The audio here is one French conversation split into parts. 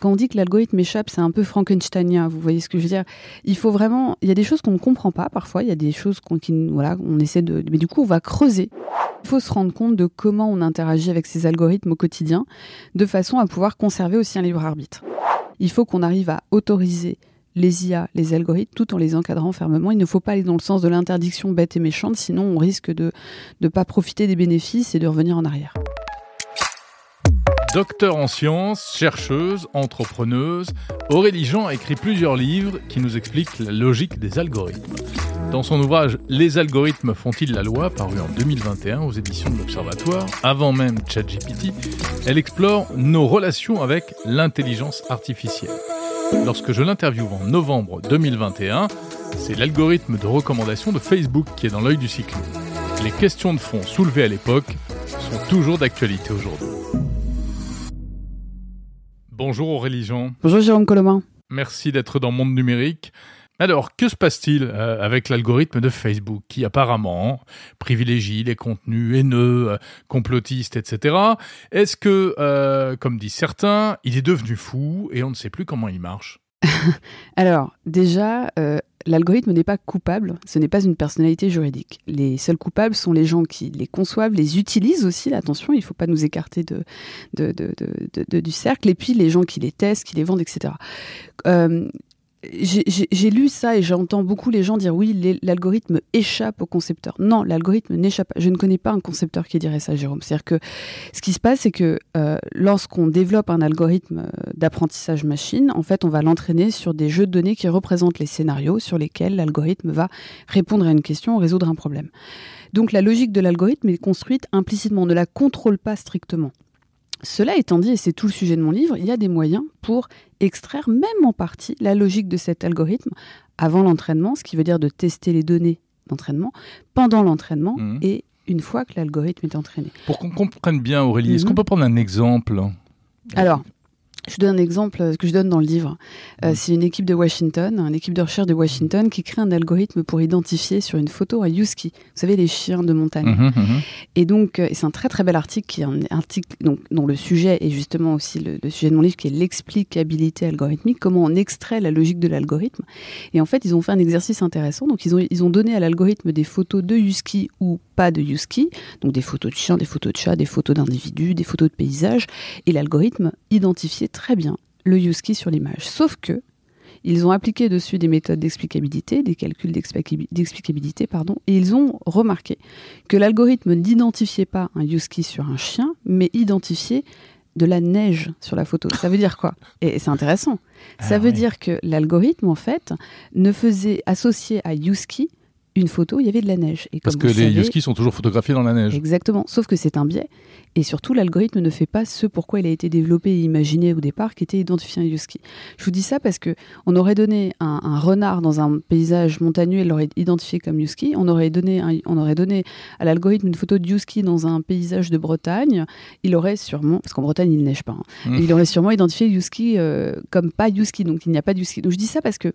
Quand on dit que l'algorithme échappe, c'est un peu Frankensteinien, vous voyez ce que je veux dire Il faut vraiment, il y a des choses qu'on ne comprend pas parfois, il y a des choses qu'on voilà, on essaie de, mais du coup on va creuser. Il faut se rendre compte de comment on interagit avec ces algorithmes au quotidien, de façon à pouvoir conserver aussi un libre arbitre. Il faut qu'on arrive à autoriser les IA, les algorithmes, tout en les encadrant fermement. Il ne faut pas aller dans le sens de l'interdiction bête et méchante, sinon on risque de ne pas profiter des bénéfices et de revenir en arrière. Docteur en sciences, chercheuse, entrepreneuse, Aurélie Jean a écrit plusieurs livres qui nous expliquent la logique des algorithmes. Dans son ouvrage Les algorithmes font-ils la loi, paru en 2021 aux éditions de l'Observatoire, avant même ChatGPT, elle explore nos relations avec l'intelligence artificielle. Lorsque je l'interviewe en novembre 2021, c'est l'algorithme de recommandation de Facebook qui est dans l'œil du cyclone. Les questions de fond soulevées à l'époque sont toujours d'actualité aujourd'hui. Bonjour Aurélie Jean. Bonjour Jérôme Colomin. Merci d'être dans Monde Numérique. Alors, que se passe-t-il euh, avec l'algorithme de Facebook qui apparemment privilégie les contenus haineux, euh, complotistes, etc. Est-ce que, euh, comme disent certains, il est devenu fou et on ne sait plus comment il marche? Alors, déjà, l'algorithme n'est pas coupable, ce n'est pas une personnalité juridique. Les seuls coupables sont les gens qui les conçoivent, les utilisent aussi, attention, il ne faut pas nous écarter du cercle, et puis les gens qui les testent, qui les vendent, etc. j'ai lu ça et j'entends beaucoup les gens dire oui, l'algorithme échappe au concepteur. Non, l'algorithme n'échappe pas. Je ne connais pas un concepteur qui dirait ça, Jérôme. C'est-à-dire que ce qui se passe, c'est que euh, lorsqu'on développe un algorithme euh, d'apprentissage machine, en fait, on va l'entraîner sur des jeux de données qui représentent les scénarios sur lesquels l'algorithme va répondre à une question, résoudre un problème. Donc la logique de l'algorithme est construite implicitement, on ne la contrôle pas strictement. Cela étant dit, et c'est tout le sujet de mon livre, il y a des moyens pour extraire même en partie la logique de cet algorithme avant l'entraînement, ce qui veut dire de tester les données d'entraînement, pendant l'entraînement mmh. et une fois que l'algorithme est entraîné. Pour qu'on comprenne bien, Aurélie, est-ce mmh. qu'on peut prendre un exemple? Alors, je donne un exemple que je donne dans le livre. Euh, c'est une équipe de Washington, une équipe de recherche de Washington qui crée un algorithme pour identifier sur une photo un husky. Vous savez, les chiens de montagne. Mhm, mhm. Et donc, euh, c'est un très très bel article qui est un article donc, dont le sujet est justement aussi le, sujet de mon livre qui est l'explicabilité algorithmique, comment on extrait la logique de l'algorithme. Et en fait, ils ont fait un exercice intéressant. Donc, ils ont, ils ont donné à l'algorithme des photos de husky ou pas de husky, donc des photos de chiens, des photos de chats, des photos d'individus, des photos de paysages. Et l'algorithme identifiait très bien le use sur l'image. Sauf que ils ont appliqué dessus des méthodes d'explicabilité, des calculs d'explicabilité, pardon, et ils ont remarqué que l'algorithme n'identifiait pas un use sur un chien, mais identifiait de la neige sur la photo. Ça veut dire quoi? Et c'est intéressant. Ah Ça veut dire que l'algorithme, en fait, ne faisait associer à Yuski une photo, il y avait de la neige. Et Parce que les Yuski sont toujours photographiés dans la neige. Exactement, sauf que c'est un biais. Et surtout, l'algorithme ne fait pas ce pourquoi il a été développé et imaginé au départ, qui était identifier un husky. Je vous dis ça parce que on aurait donné un, renard dans un paysage montagneux, il l'aurait identifié comme husky. On aurait donné, on aurait donné à l'algorithme une photo de husky dans un paysage de Bretagne. Il aurait sûrement, parce qu'en Bretagne il neige pas, hein, mmh. il aurait sûrement identifié husky euh, comme pas husky. Donc il n'y a pas de husky. Donc je dis ça parce que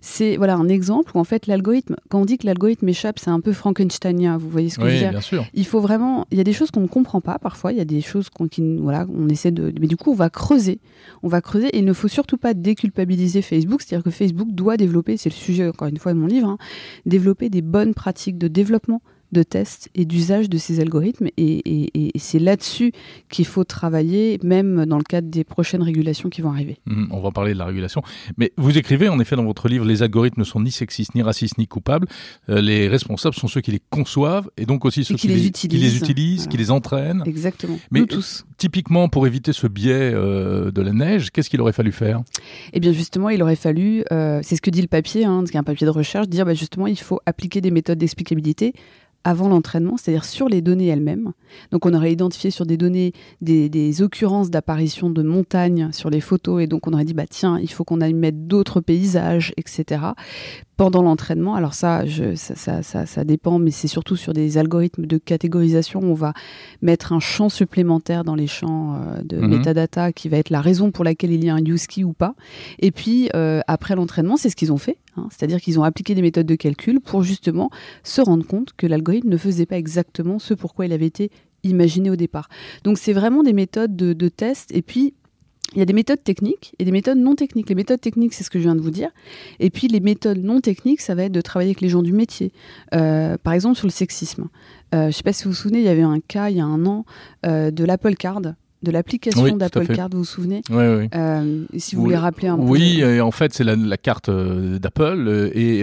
c'est voilà un exemple où en fait l'algorithme, quand on dit que l'algorithme échappe, c'est un peu Frankensteinien. Vous voyez ce que je veux dire? bien sûr. Il faut vraiment, il y a des choses qu'on ne comprend pas parfois il y a des choses qu'on voilà, on essaie de. Mais du coup, on va creuser. On va creuser et il ne faut surtout pas déculpabiliser Facebook. C'est-à-dire que Facebook doit développer, c'est le sujet encore une fois de mon livre, hein, développer des bonnes pratiques de développement de tests et d'usage de ces algorithmes. Et, c'est là-dessus qu'il faut travailler, même dans le cadre des prochaines régulations qui vont arriver. Mmh, on va parler de la régulation. Mais vous écrivez, en effet, dans votre livre, les algorithmes ne sont ni sexistes, ni racistes, ni coupables. Euh, les responsables sont ceux qui les conçoivent et donc aussi ceux qui, les, utilisent, qui les entraînent. Exactement. Mais Nous tous. typiquement, pour éviter ce biais euh, de la neige, qu'est-ce qu'il aurait fallu faire? Eh bien, justement, il aurait fallu, euh, c'est ce que dit le papier, hein, un papier de recherche, dire bah, justement, il faut appliquer des méthodes d'explicabilité avant l'entraînement, c'est-à-dire sur les données elles-mêmes. Donc on aurait identifié sur des données des, occurrences d'apparition de montagnes sur les photos et donc on aurait dit bah tiens il faut qu'on aille mettre d'autres paysages etc pendant l'entraînement. Alors ça, je, ça, ça, ça, dépend, mais c'est surtout sur des algorithmes de catégorisation. On va mettre un champ supplémentaire dans les champs euh, de mhm. metadata qui va être la raison pour laquelle il y a un use key ou pas. Et puis euh, après l'entraînement, c'est ce qu'ils ont fait. Hein. C'est-à-dire qu'ils ont appliqué des méthodes de calcul pour justement se rendre compte que l'algorithme ne faisait pas exactement ce pourquoi il avait été imaginé au départ. Donc c'est vraiment des méthodes de, test et puis il y a des méthodes techniques et des méthodes non techniques. Les méthodes techniques, c'est ce que je viens de vous dire. Et puis les méthodes non techniques, ça va être de travailler avec les gens du métier. Euh, par exemple, sur le sexisme. Euh, je ne sais pas si vous vous souvenez, il y avait un cas il y a un an euh, de l'Apple Card de l'application d'Apple Card, vous vous souvenez Oui, oui. Euh, si vous voulez rappeler un peu. Oui, en fait, c'est la, carte euh, d'Apple euh, et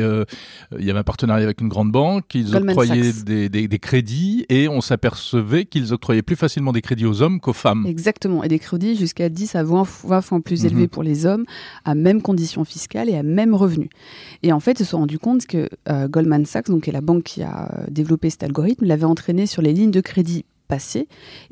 il y avait un partenariat avec une grande banque. Ils octroyaient des, crédits et on s'apercevait qu'ils octroyaient plus facilement des crédits aux hommes qu'aux femmes. Exactement, et des crédits jusqu'à 10 à 20, fois plus mhm. élevés pour les hommes, à même conditions fiscales et à même revenu. Et en fait, ils se sont rendus compte que Goldman Sachs, donc, qui est la banque qui a développé cet algorithme, l'avait entraîné sur les lignes de crédit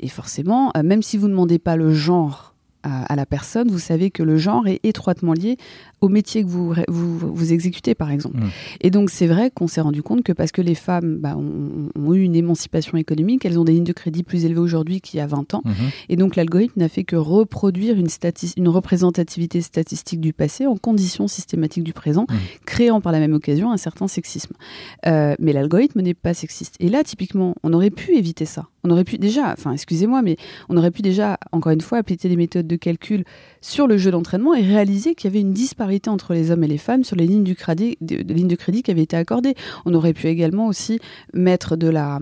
Et forcément, euh, même si vous ne demandez pas le genre à, la personne, vous savez que le genre est étroitement lié au métier que vous, vous, exécutez, par exemple. Mmh. Et donc, c'est vrai qu'on s'est rendu compte que parce que les femmes bah, ont, eu une émancipation économique, elles ont des lignes de crédit plus élevées aujourd'hui qu'il y a 20 ans. Mmh. Et donc, l'algorithme n'a fait que reproduire une, une représentativité statistique du passé en conditions systématiques du présent, mmh. créant par la même occasion un certain sexisme. Euh, mais l'algorithme n'est pas sexiste. Et là, typiquement, on aurait pu éviter ça. On aurait pu déjà, enfin, excusez-moi, mais on aurait pu déjà, encore une fois, appliquer des méthodes de calcul sur le jeu d'entraînement et réaliser qu'il y avait une disparité entre les hommes et les femmes sur les lignes, du crédit, de, lignes de crédit qui avaient été accordées. On aurait pu également aussi mettre de la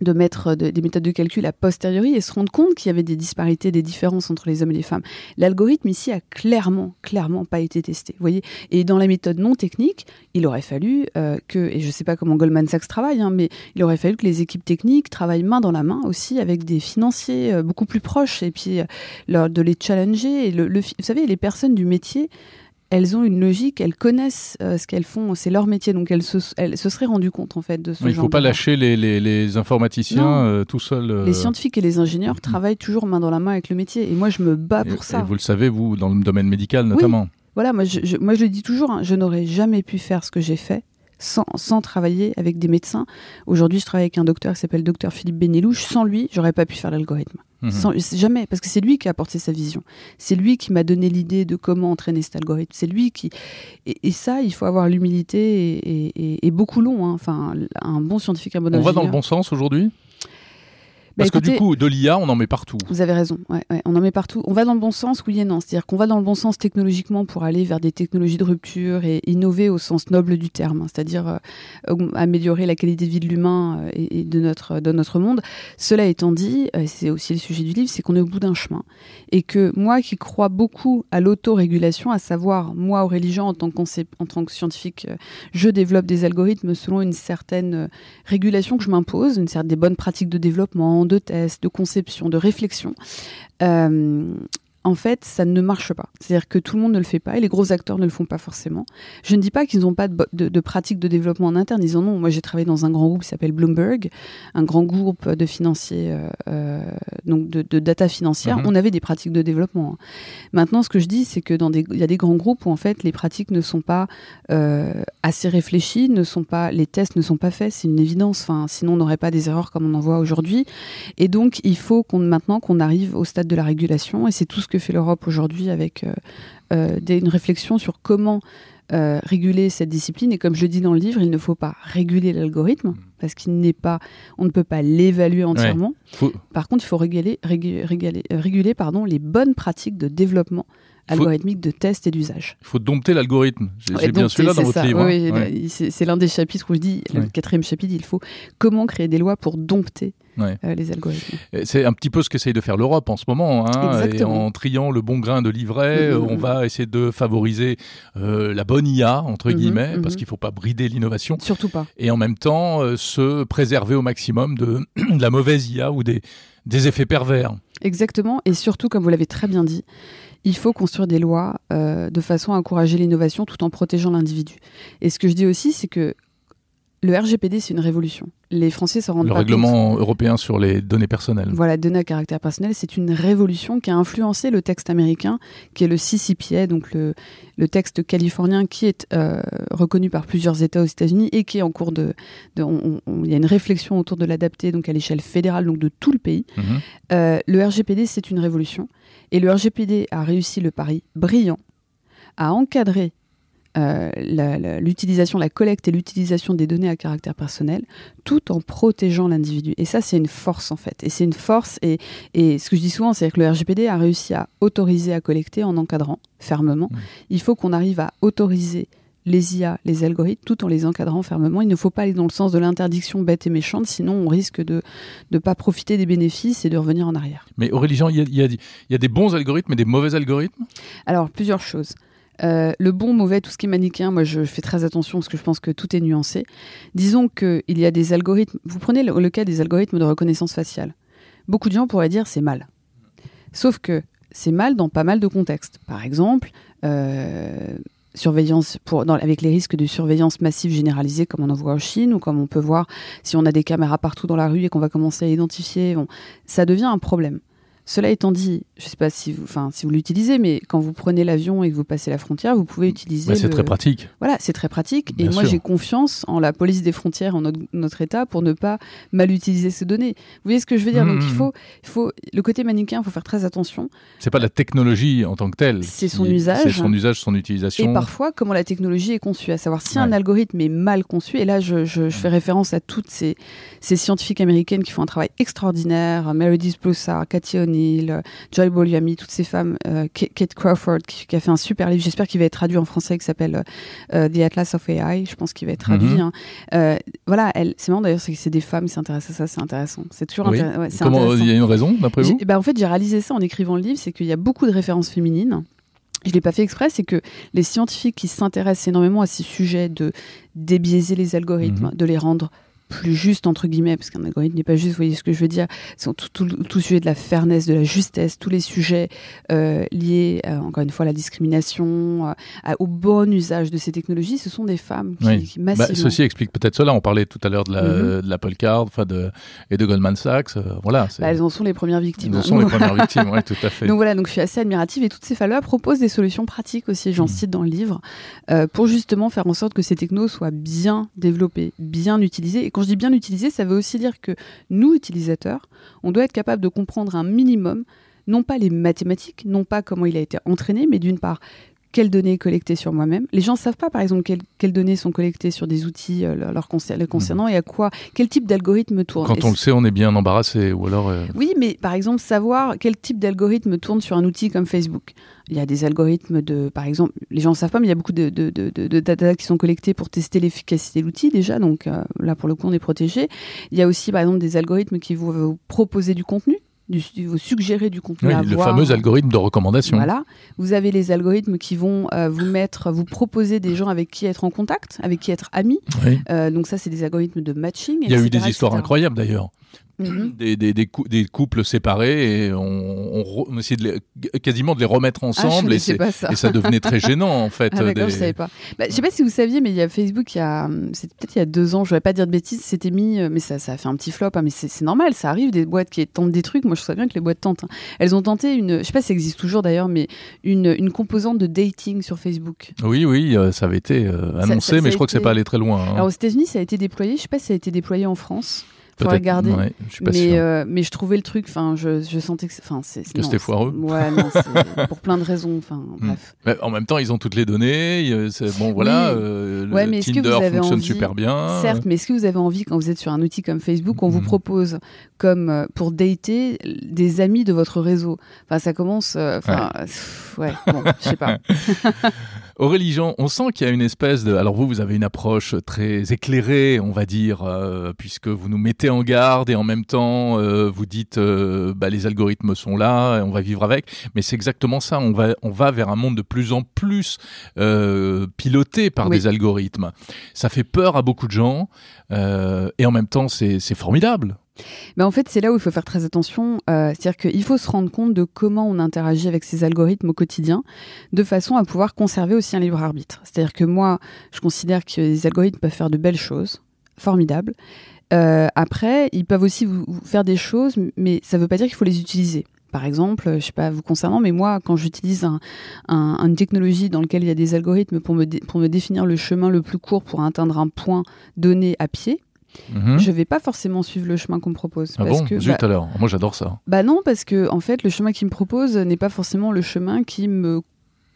de mettre des méthodes de calcul a posteriori et se rendre compte qu'il y avait des disparités, des différences entre les hommes et les femmes. L'algorithme ici a clairement, clairement pas été testé. Vous voyez Et dans la méthode non technique, il aurait fallu euh, que, et je ne sais pas comment Goldman Sachs travaille, hein, mais il aurait fallu que les équipes techniques travaillent main dans la main aussi avec des financiers euh, beaucoup plus proches et puis euh, de les challenger. Et le, vous savez, les personnes du métier elles ont une logique, elles connaissent euh, ce qu'elles font, c'est leur métier, donc elles se, se seraient rendues compte en fait de ce Il ne faut pas lâcher les, les, informaticiens euh, tout seuls. Euh. Les scientifiques et les ingénieurs travaillent toujours main dans la main avec le métier, et moi je me bats pour ça. Et vous le savez, vous, dans le domaine médical notamment. Voilà, moi je, moi je le dis toujours, hein, je n'aurais jamais pu faire ce que j'ai fait sans, sans, travailler avec des médecins. Aujourd'hui, je travaille avec un docteur qui s'appelle docteur Philippe Benelouche. Sans lui, j'aurais pas pu faire l'algorithme. Mhm. jamais, parce que c'est lui qui a apporté sa vision. C'est lui qui m'a donné l'idée de comment entraîner cet algorithme. C'est lui qui. Et, ça, il faut avoir l'humilité et, beaucoup long. Hein. Enfin, un bon scientifique, un bon On va dans le bon sens aujourd'hui? Bah, Parce que du coup, de l'IA, on en met partout. Vous avez raison, on en met partout. On va dans le bon sens, oui et non. C'est-à-dire qu'on va dans le bon sens technologiquement pour aller vers des technologies de rupture et innover au sens noble du terme, hein. c'est-à-dire euh, améliorer la qualité de vie de l'humain euh, et, de, notre, de notre monde. Cela étant dit, euh, c'est aussi le sujet du livre, c'est qu'on est au bout d'un chemin. Et que moi qui crois beaucoup à l'autorégulation, à savoir, moi, Aurélie Jean, en tant que, en tant que scientifique, je développe des algorithmes selon une certaine régulation que je m'impose, une certaine, des bonnes pratiques de développement, de tests, de conception, de réflexion. Euh, en fait, ça ne marche pas. C'est-à-dire que tout le monde ne le fait pas et les gros acteurs ne le font pas forcément. Je ne dis pas qu'ils n'ont pas de, de, pratique de développement en interne, ils en ont. Moi, j'ai travaillé dans un grand groupe qui s'appelle Bloomberg, un grand groupe de financiers, euh, euh, donc de, data financière. Mhm. On avait des pratiques de développement. Hein. Maintenant, ce que je dis, c'est que dans des, il y a des grands groupes où en fait les pratiques ne sont pas euh, assez réfléchies, ne sont pas, les tests ne sont pas faits. C'est une évidence. Enfin, sinon, on n'aurait pas des erreurs comme on en voit aujourd'hui. Et donc, il faut qu'on maintenant qu'on arrive au stade de la régulation, et c'est tout ce que fait l'Europe aujourd'hui avec euh, euh, une réflexion sur comment euh, réguler cette discipline. Et comme je le dis dans le livre, il ne faut pas réguler l'algorithme parce qu'il n'est pas, on ne peut pas l'évaluer entièrement. Par contre, il faut réguler, réguler, réguler pardon, les bonnes pratiques de développement algorithmique de test et d'usage. Il faut dompter l'algorithme. J'ai bien celui-là dans votre livre. Oui, hein. c'est l'un des chapitres où je dis, le quatrième chapitre, il faut comment créer des lois pour dompter euh, les algorithmes. C'est un petit peu ce qu'essaye de faire l'Europe en ce moment. Hein, et en triant le bon grain de livret, mm-hmm. on va essayer de favoriser euh, la bonne IA, entre mm-hmm, guillemets, parce mm-hmm. qu'il ne faut pas brider l'innovation. Surtout pas. Et en même temps, euh, se préserver au maximum de, de, la mauvaise IA ou des, des effets pervers. Exactement. Et surtout, comme vous l'avez très bien dit, il faut construire des lois euh, de façon à encourager l'innovation tout en protégeant l'individu. Et ce que je dis aussi, c'est que le RGPD, c'est une révolution. Les Français se rendent le pas règlement européen sur les données personnelles. Voilà, données à caractère personnel, c'est une révolution qui a influencé le texte américain, qui est le CCPA, donc le, le texte californien qui est euh, reconnu par plusieurs États aux États-Unis et qui est en cours de. Il y a une réflexion autour de l'adapter donc à l'échelle fédérale, donc de tout le pays. Mhm. Euh, le RGPD, c'est une révolution. Et le RGPD a réussi le pari brillant à encadrer l'utilisation, la, collecte et l'utilisation des données à caractère personnel, tout en protégeant l'individu. Et ça, c'est une force en fait. Et c'est une force. Et, et, ce que je dis souvent, c'est que le RGPD a réussi à autoriser à collecter en encadrant fermement. Mmh. Il faut qu'on arrive à autoriser les IA, les algorithmes, tout en les encadrant fermement. Il ne faut pas aller dans le sens de l'interdiction bête et méchante, sinon on risque de ne pas profiter des bénéfices et de revenir en arrière. Mais Aurélie Jean, il y, a, des bons algorithmes et des mauvais algorithmes? Alors, plusieurs choses. Euh, le bon, mauvais, tout ce qui est manichéen, moi je fais très attention parce que je pense que tout est nuancé. Disons qu'il y a des algorithmes, vous prenez le, cas des algorithmes de reconnaissance faciale. Beaucoup de gens pourraient dire c'est mal. Sauf que c'est mal dans pas mal de contextes. Par exemple, euh, surveillance pour, avec les risques de surveillance massive généralisée comme on en voit en Chine ou comme on peut voir si on a des caméras partout dans la rue et qu'on va commencer à identifier, ça devient un problème. Cela étant dit, je ne sais pas si vous, enfin, si vous l'utilisez, mais quand vous prenez l'avion et que vous passez la frontière, vous pouvez utiliser. Bah, c'est très pratique. Voilà, c'est très pratique. et moi, j'ai confiance en la police des frontières, en notre, État, pour ne pas mal utiliser ces données. Vous voyez ce que je veux dire? Donc, il mmh. faut, il faut le côté manichéen, il faut faire très attention. C'est pas la technologie en tant que telle. C'est son usage. C'est son usage, son utilisation. Et parfois, comment la technologie est conçue, à savoir si un algorithme est mal conçu. Et là, je, je, fais référence à toutes ces, ces, scientifiques américaines qui font un travail extraordinaire. Meredith Broussard, Cathy O'Neill, Joy Boliami, toutes ces femmes, euh, Kate Crawford qui, a fait un super livre, j'espère qu'il va être traduit en français, qui s'appelle euh, The Atlas of AI, je pense qu'il va être traduit. Mhm. Hein. Euh, voilà, c'est marrant d'ailleurs, c'est que c'est des femmes qui s'intéressent à ça, c'est intéressant. C'est toujours intéressant. Comment il y a une raison d'après vous? bah, En fait, j'ai réalisé ça en écrivant le livre, c'est qu'il y a beaucoup de références féminines je ne l'ai pas fait exprès, c'est que les scientifiques qui s'intéressent énormément à ces sujets de débiaiser les algorithmes, mhm. de les rendre plus juste entre guillemets parce qu'un algorithme n'est pas juste vous voyez ce que je veux dire. C'est tout, tout, tout, sujet de la fairness de la justesse tous les sujets euh, liés euh, encore une fois à la discrimination euh, au bon usage de ces technologies. Ce sont des femmes qui, bah, massivement... ceci explique peut-être cela. On parlait tout à l'heure de mhm. l'Apple Card enfin de et de Goldman Sachs. Voilà bah, elles en sont les premières victimes. Elles en sont les premières victimes oui tout à fait. Donc voilà donc je suis assez admirative et toutes ces femmes-là proposent des solutions pratiques aussi j'en mhm. cite dans le livre pour justement faire en sorte que ces technos soient bien développés bien utilisés et quand je dis bien utiliser, ça veut aussi dire que nous, utilisateurs, on doit être capable de comprendre un minimum, non pas les mathématiques, non pas comment il a été entraîné, mais d'une part, quelles données collectées sur moi-même. Les gens ne savent pas, par exemple, quelles, données sont collectées sur des outils euh, leur, concernant mhm. et à quoi, quel type d'algorithme tourne. Quand on le sait, on est bien embarrassé. Ou alors, euh, Oui, mais par exemple, savoir quel type d'algorithme tourne sur un outil comme Facebook. Il y a des algorithmes de, par exemple, les gens ne savent pas, mais il y a beaucoup de, de, data qui sont collectés pour tester l'efficacité de l'outil déjà. Donc euh, là, pour le coup, on est protégé. Il y a aussi, par exemple, des algorithmes qui vont vous proposer du contenu du, vous suggérer du contenu à le fameux algorithme de recommandation. Voilà. Vous avez les algorithmes qui vont euh, vous mettre, vous proposer des gens avec qui être en contact, avec qui être amis. Euh, donc ça, c'est des algorithmes de matching. Il y a eu des histoires incroyables d'ailleurs. Mhm. des, des, des, des, couples séparés et on, on, essayait de les, quasiment de les remettre ah, ensemble et, ça. et, ça. devenait très gênant en fait. Ah, je savais pas. Bah, je sais pas si vous saviez, mais il y a Facebook, il y a, peut-être il y a deux ans, je vais pas dire de bêtises, c'était mis, euh, mais ça, ça a fait un petit flop, hein, mais c'est normal, ça arrive des boîtes qui tentent des trucs. Moi, je sais bien que les boîtes tentent. Hein. Elles ont tenté une, je sais pas si ça existe toujours d'ailleurs, mais une, une composante de dating sur Facebook. Oui, oui, euh, ça avait été euh, annoncé, mais je crois que c'est pas allé très loin. Hein. Alors aux États-Unis, ça a été déployé. Je sais pas si ça a été déployé en France pour regarder. mais, euh, mais je trouvais le truc, enfin, je, je, sentais que, enfin, c'est. Que c'était foireux. Ouais, non, pour plein de raisons, enfin, hmm. bref. Mais en même temps, ils ont toutes les données. Bon, voilà. Euh, ouais, le mais Tinder que vous avez fonctionne super bien. Certes, mais est-ce que vous avez envie, quand vous êtes sur un outil comme Facebook, on vous hmm. propose, comme euh, pour dater, des amis de votre réseau? Enfin, ça commence. Enfin, ouais. ouais, bon, je sais pas. Aurélie Jean, on sent qu'il y a une espèce de... Alors vous, vous avez une approche très éclairée, on va dire, euh, puisque vous nous mettez en garde et en même temps, euh, vous dites, euh, bah, les algorithmes sont là, et on va vivre avec. Mais c'est exactement ça, on va, on va vers un monde de plus en plus piloté par des algorithmes. Ça fait peur à beaucoup de gens, et en même temps, c'est formidable. En fait, c'est là où il faut faire très attention. Euh, c'est-à-dire qu'il faut se rendre compte de comment on interagit avec ces algorithmes au quotidien, de façon à pouvoir conserver aussi un libre arbitre. C'est-à-dire que moi, je considère que les algorithmes peuvent faire de belles choses, formidables. Euh, après, ils peuvent aussi vous, faire des choses, mais ça ne veut pas dire qu'il faut les utiliser. Par exemple, je sais pas vous concernant, mais moi, quand j'utilise un, une technologie dans laquelle il y a des algorithmes pour me, pour me définir le chemin le plus court pour atteindre un point donné à pied, Mhm. Je vais pas forcément suivre le chemin qu'on me propose. Ah parce bon que, Zut bah alors, moi j'adore ça. Bah non, parce que en fait, le chemin qu'il me propose n'est pas forcément le chemin qui me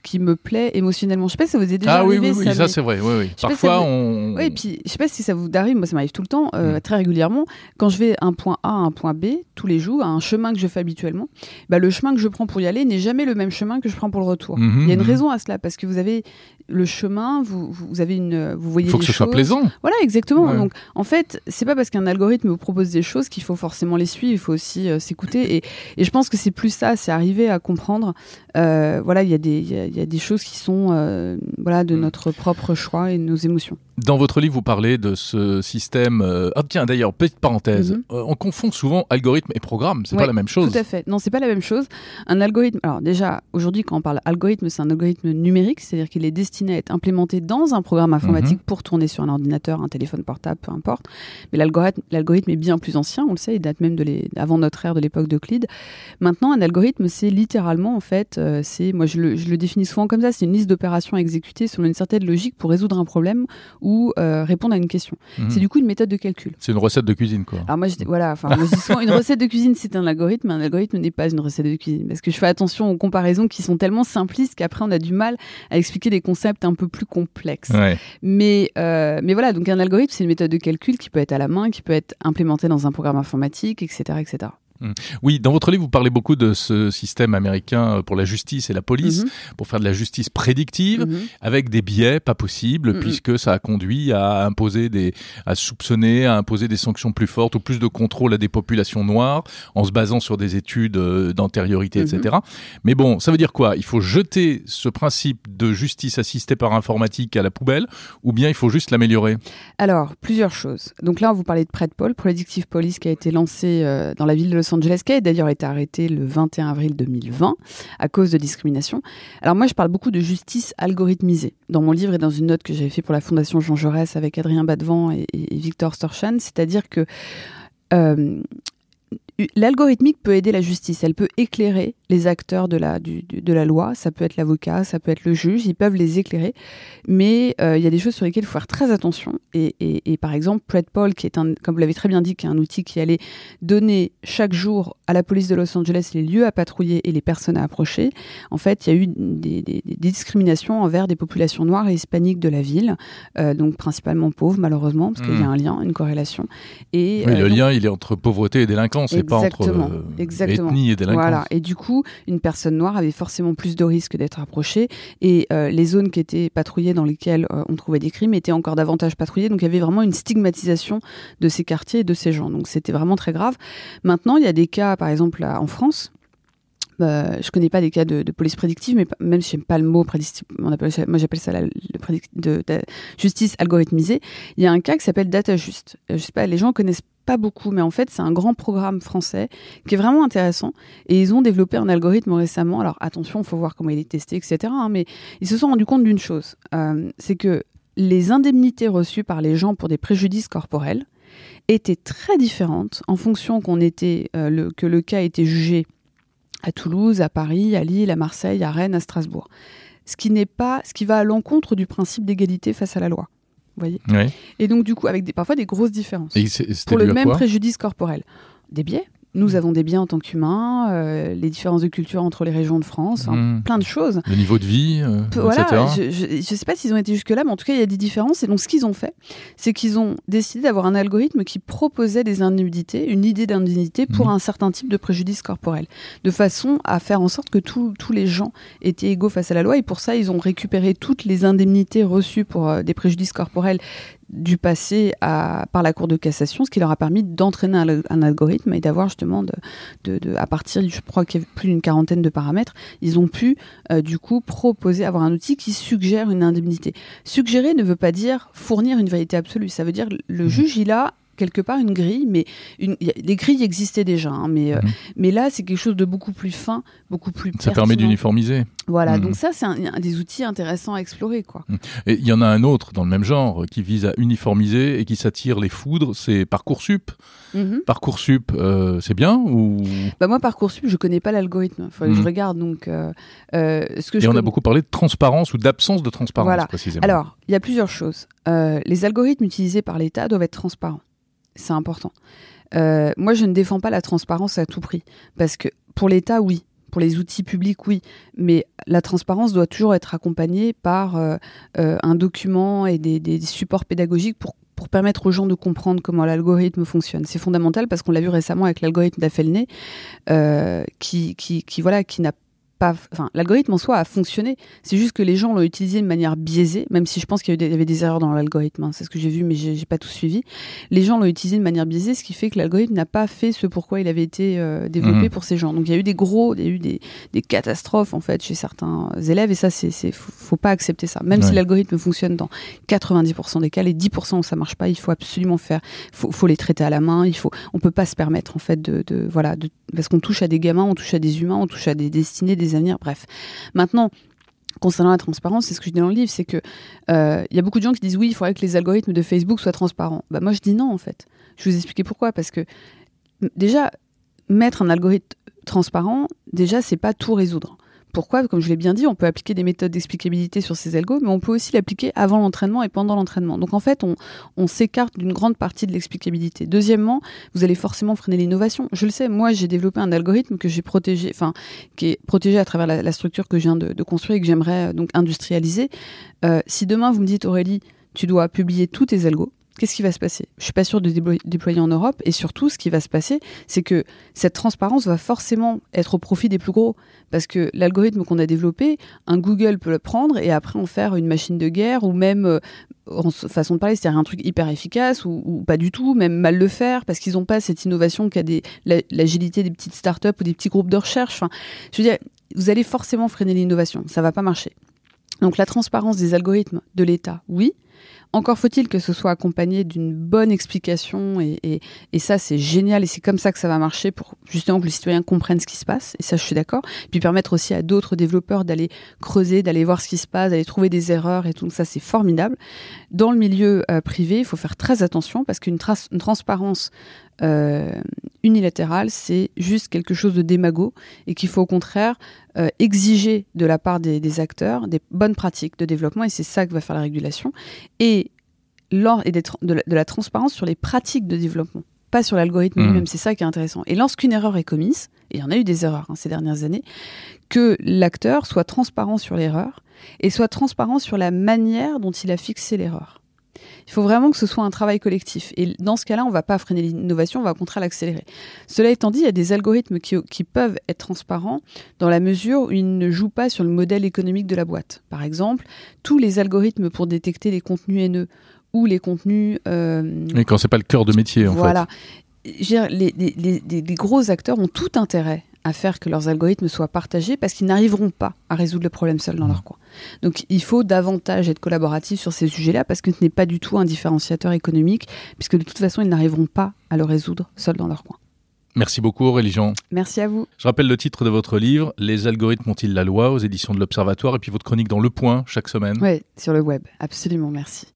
qui me plaît émotionnellement. Je sais pas si ça vous est déjà ah, arrivé. Ah oui, oui, ça, c'est vrai. Oui, oui. Parfois, on. Oui, puis je sais pas si ça vous arrive. Moi, ça m'arrive tout le temps, euh, mm. très régulièrement. Quand je vais un point A à un point B tous les jours, à un chemin que je fais habituellement, bah, le chemin que je prends pour y aller n'est jamais le même chemin que je prends pour le retour. Mm-hmm, Il y a une mm-hmm. raison à cela parce que vous avez le chemin, vous, vous avez une, vous voyez. Il faut que ce soit plaisant. Voilà, exactement. Donc, en fait, c'est pas parce qu'un algorithme vous propose des choses qu'il faut forcément les suivre. Il faut aussi euh, s'écouter. Et, et, je pense que c'est plus ça, c'est arriver à comprendre. Euh, voilà, il y, a des, y, y a des choses qui sont euh, voilà de Mm. notre propre choix et de nos émotions. Dans votre livre, vous parlez de ce système. Euh... Ah tiens, d'ailleurs, petite parenthèse. Mhm. Euh, on confond souvent algorithme et programme. C'est Ouais, pas la même chose. Tout à fait. Non, c'est pas la même chose. Un algorithme. Alors déjà, aujourd'hui, quand on parle algorithme, c'est un algorithme numérique, c'est-à-dire qu'il est destiné à être implémenté dans un programme informatique Mhm. pour tourner sur un ordinateur, un téléphone portable, peu importe. Mais l'algorithme, l'algorithme est bien plus ancien. On le sait, il date même de les... avant notre ère, de l'époque d'Euclide. Maintenant, un algorithme, c'est littéralement en fait, euh, c'est moi je le, je le définis souvent comme ça, c'est une liste d'opérations exécutées selon une certaine logique pour résoudre un problème ou euh, répondre à une question. Mhm. C'est du coup une méthode de calcul. C'est une recette de cuisine, quoi. Alors moi, je, voilà, enfin, une recette de cuisine, c'est un algorithme, mais un algorithme n'est pas une recette de cuisine. Parce que je fais attention aux comparaisons qui sont tellement simplistes qu'après, on a du mal à expliquer des concepts un peu plus complexes. Ouais. Mais, euh, mais voilà, donc un algorithme, c'est une méthode de calcul qui peut être à la main, qui peut être implémentée dans un programme informatique, etc. etc. Oui, dans votre livre, vous parlez beaucoup de ce système américain euh, pour la justice et la police, Mhm. pour faire de la justice prédictive, Mhm. avec des biais pas possibles, Mhm. puisque ça a conduit à imposer des, à soupçonner, à imposer des sanctions plus fortes ou plus de contrôle à des populations noires, en se basant sur des études euh, d'antériorité, Mhm. etc. Mais bon, ça veut dire quoi? Il faut jeter ce principe de justice assistée par informatique à la poubelle, ou bien il faut juste l'améliorer? Alors, plusieurs choses. Donc là, on vous parlait de PredPol, Predictive Police, qui a été lancé euh, dans la ville de Los Angeles, a d'ailleurs été arrêté le 21 avril 2020 à cause de discrimination. Alors moi, je parle beaucoup de justice algorithmisée. Dans mon livre et dans une note que j'avais fait pour la Fondation Jean Jaurès avec Adrien Badevant et, et Victor Storchan, c'est-à-dire que euh, l'algorithmique peut aider la justice, elle peut éclairer les acteurs de la, du- du- de la loi, ça peut être l'avocat, ça peut être le juge, ils peuvent les éclairer, mais euh, il y a des choses sur lesquelles il faut faire très attention. Et, et- et par exemple, PredPol, qui est un, comme vous l'avez très bien dit, qui est un outil qui allait donner chaque jour à la police de Los Angeles les lieux à patrouiller et les personnes à approcher, en fait, il y a eu des, des- des discriminations envers des populations noires et hispaniques de la ville, euh, donc principalement pauvres malheureusement, parce qu'il y a un lien, une corrélation. Et, Oui, euh, le donc- lien, il est entre pauvreté et délinquance, et pas entre Exactement, euh, exactement. ethnie et délinquance. Voilà. Et du coup, une personne noire avait forcément plus de risques d'être approchée. Et euh, les zones qui étaient patrouillées, dans lesquelles euh, on trouvait des crimes, étaient encore davantage patrouillées. Donc il y avait vraiment une stigmatisation de ces quartiers et de ces gens. Donc c'était vraiment très grave. Maintenant, il y a des cas, par exemple, là, en France. Euh, je connais pas des cas de, de police prédictive, mais même si j'aime pas le mot prédictive, on appelle ça- moi j'appelle ça la, le prédic- de, de- justice algorithmisée. Il y a un cas qui s'appelle DataJust. Euh, je sais pas, les gens connaissent pas beaucoup, mais en fait c'est un grand programme français qui est vraiment intéressant. Et ils ont développé un algorithme récemment. Alors attention, il faut voir comment il est testé, etc. hein, mais ils se sont rendus compte d'une chose, euh, c'est que les indemnités reçues par les gens pour des préjudices corporels étaient très différentes en fonction qu'on était euh, que le cas était jugé à Toulouse, à Paris, à Lille, à Marseille, à Rennes, à Strasbourg. Ce qui pas, ce qui va à l'encontre du principe d'égalité face à la loi. Voyez. Et donc du coup, avec des, parfois des grosses différences Et pour le même préjudice corporel. Des biais. Nous avons des biais en tant qu'humains, euh, les différences de culture entre les régions de France, Mhm. plein de choses. Le niveau de vie, euh, Peu- Voilà, etc. je ne sais pas s'ils ont été jusque-là, mais en tout cas, il y a des différences. Et donc, ce qu'ils ont fait, c'est qu'ils ont décidé d'avoir un algorithme qui proposait des indemnités, une idée d'indemnité pour Mhm. un certain type de préjudice corporel, de façon à faire en sorte que tous tous les gens étaient égaux face à la loi. Et pour ça, ils ont récupéré toutes les indemnités reçues pour euh, des préjudices corporels du passé à, par la Cour de cassation, ce qui leur a permis d'entraîner un, un algorithme et d'avoir justement, de, de, de- à partir, je crois qu'il y avait plus d'une quarantaine de paramètres, ils ont pu euh, du coup proposer, avoir un outil qui suggère une indemnité. Suggérer ne veut pas dire fournir une vérité absolue, ça veut dire le Mhm. juge, il a quelque part une grille, mais une, a- les grilles existaient déjà, hein, mais, euh, Mhm. mais là c'est quelque chose de beaucoup plus fin, beaucoup plus Ça permet d'uniformiser. Voilà, Mhm. donc ça c'est un, un des outils intéressants à explorer. quoi. Et il y en a un autre dans le même genre qui vise à uniformiser et qui s'attire les foudres, c'est Parcoursup. Mhm. Parcoursup, euh, c'est bien ou? Bah moi Parcoursup, je connais pas l'algorithme, il faudrait que Mhm. je regarde. Donc, euh, ce que je Et on a beaucoup parlé de transparence ou d'absence de transparence Voilà. précisément. Alors, il y a plusieurs choses. Les algorithmes utilisés par l'État doivent être transparents. C'est important. Euh, moi, je ne défends pas la transparence à tout prix. Parce que pour l'État, oui. pour les outils publics, oui, mais la transparence doit toujours être accompagnée par euh, euh, un document et des, supports pédagogiques pour pour permettre aux gens de comprendre comment l'algorithme fonctionne. C'est fondamental parce qu'on l'a vu récemment avec l'algorithme d'Affelney, euh, qui, qui, qui, voilà, qui n'a enfin, l'algorithme en soi a fonctionné. C'est juste que les gens l'ont utilisé de manière biaisée, même si je pense qu'il y avait des erreurs dans l'algorithme. Hein. c'est ce que j'ai vu, mais j'ai pas tout suivi. Les gens l'ont utilisé de manière biaisée, ce qui fait que l'algorithme n'a pas fait ce pourquoi il avait été euh, développé mhm. pour ces gens. Donc il y a eu des gros, il y a eu des, des catastrophes en fait chez certains élèves, et ça, c'est, faut, faut pas accepter ça. Même si l'algorithme fonctionne dans 90% des cas, les 10% où ça marche pas, il faut absolument faire, faut, faut les traiter à la main. Il faut, on peut pas se permettre en fait de, de voilà, de, parce qu'on touche à des gamins, on touche à des humains, on touche à des destinées, des bref. Maintenant, concernant la transparence, c'est ce que je dis dans le livre, c'est que euh, il y a beaucoup de gens qui disent oui, il faudrait que les algorithmes de Facebook soient transparents. Bah moi je dis non en fait. Je vais vous expliquer pourquoi. Parce que déjà mettre un algorithme transparent, déjà c'est pas tout résoudre. Pourquoi Comme je l'ai bien dit, on peut appliquer des méthodes d'explicabilité sur ces algos, mais on peut aussi l'appliquer avant l'entraînement et pendant l'entraînement. Donc en fait, on, s'écarte d'une grande partie de l'explicabilité. Deuxièmement, vous allez forcément freiner l'innovation. Je le sais, moi j'ai développé un algorithme que j'ai protégé, enfin qui est protégé à travers la, structure que je viens de, construire et que j'aimerais euh, donc industrialiser. Euh, si demain vous me dites Aurélie, tu dois publier tous tes algos, qu'est-ce qui va se passer? Je suis pas sûre de déployer en Europe. Et surtout, ce qui va se passer, c'est que cette transparence va forcément être au profit des plus gros. Parce que l'algorithme qu'on a développé, un Google peut le prendre et après en faire une machine de guerre ou même, euh, en façon de parler, c'est-à-dire un truc hyper efficace ou, pas du tout, même mal le faire parce qu'ils n'ont pas cette innovation qu'a l'agilité des petites startups ou des petits groupes de recherche. Enfin, je veux dire, vous allez forcément freiner l'innovation. Ça va pas marcher. Donc la transparence des algorithmes de l'État, oui. Encore faut-il que ce soit accompagné d'une bonne explication et, ça c'est génial et c'est comme ça que ça va marcher pour justement que le citoyen comprenne ce qui se passe et ça je suis d'accord. Puis permettre aussi à d'autres développeurs d'aller creuser, d'aller voir ce qui se passe, d'aller trouver des erreurs et tout ça c'est formidable. Dans le milieu euh, privé, il faut faire très attention parce qu'une transparence euh, unilatérale, c'est juste quelque chose de démago et qu'il faut au contraire euh, exiger de la part des, acteurs des bonnes pratiques de développement et c'est ça que va faire la régulation et, lors, et de, la, transparence sur les pratiques de développement pas sur l'algorithme mmh. lui-même, c'est ça qui est intéressant. Et lorsqu'une erreur est commise, et il y en a eu des erreurs hein, ces dernières années, que l'acteur soit transparent sur l'erreur et soit transparent sur la manière dont il a fixé l'erreur. Il faut vraiment que ce soit un travail collectif. Et dans ce cas-là, on ne va pas freiner l'innovation, on va au contraire l'accélérer. Cela étant dit, il y a des algorithmes qui, peuvent être transparents dans la mesure où ils ne jouent pas sur le modèle économique de la boîte. Par exemple, tous les algorithmes pour détecter les contenus haineux ou les contenus... Euh, Mais quand c'est pas le cœur de métier, en voilà. fait. Les, les gros acteurs ont tout intérêt à faire que leurs algorithmes soient partagés parce qu'ils n'arriveront pas à résoudre le problème seuls dans mmh. leur coin. Donc il faut davantage être collaboratif sur ces sujets-là parce que ce n'est pas du tout un différenciateur économique puisque de toute façon ils n'arriveront pas à le résoudre seuls dans leur coin. Merci beaucoup Aurélie Merci à vous. Je rappelle le titre de votre livre, Les algorithmes ont-ils la loi aux éditions de l'Observatoire et puis votre chronique dans Le Point chaque semaine. Oui, sur le web, absolument, merci.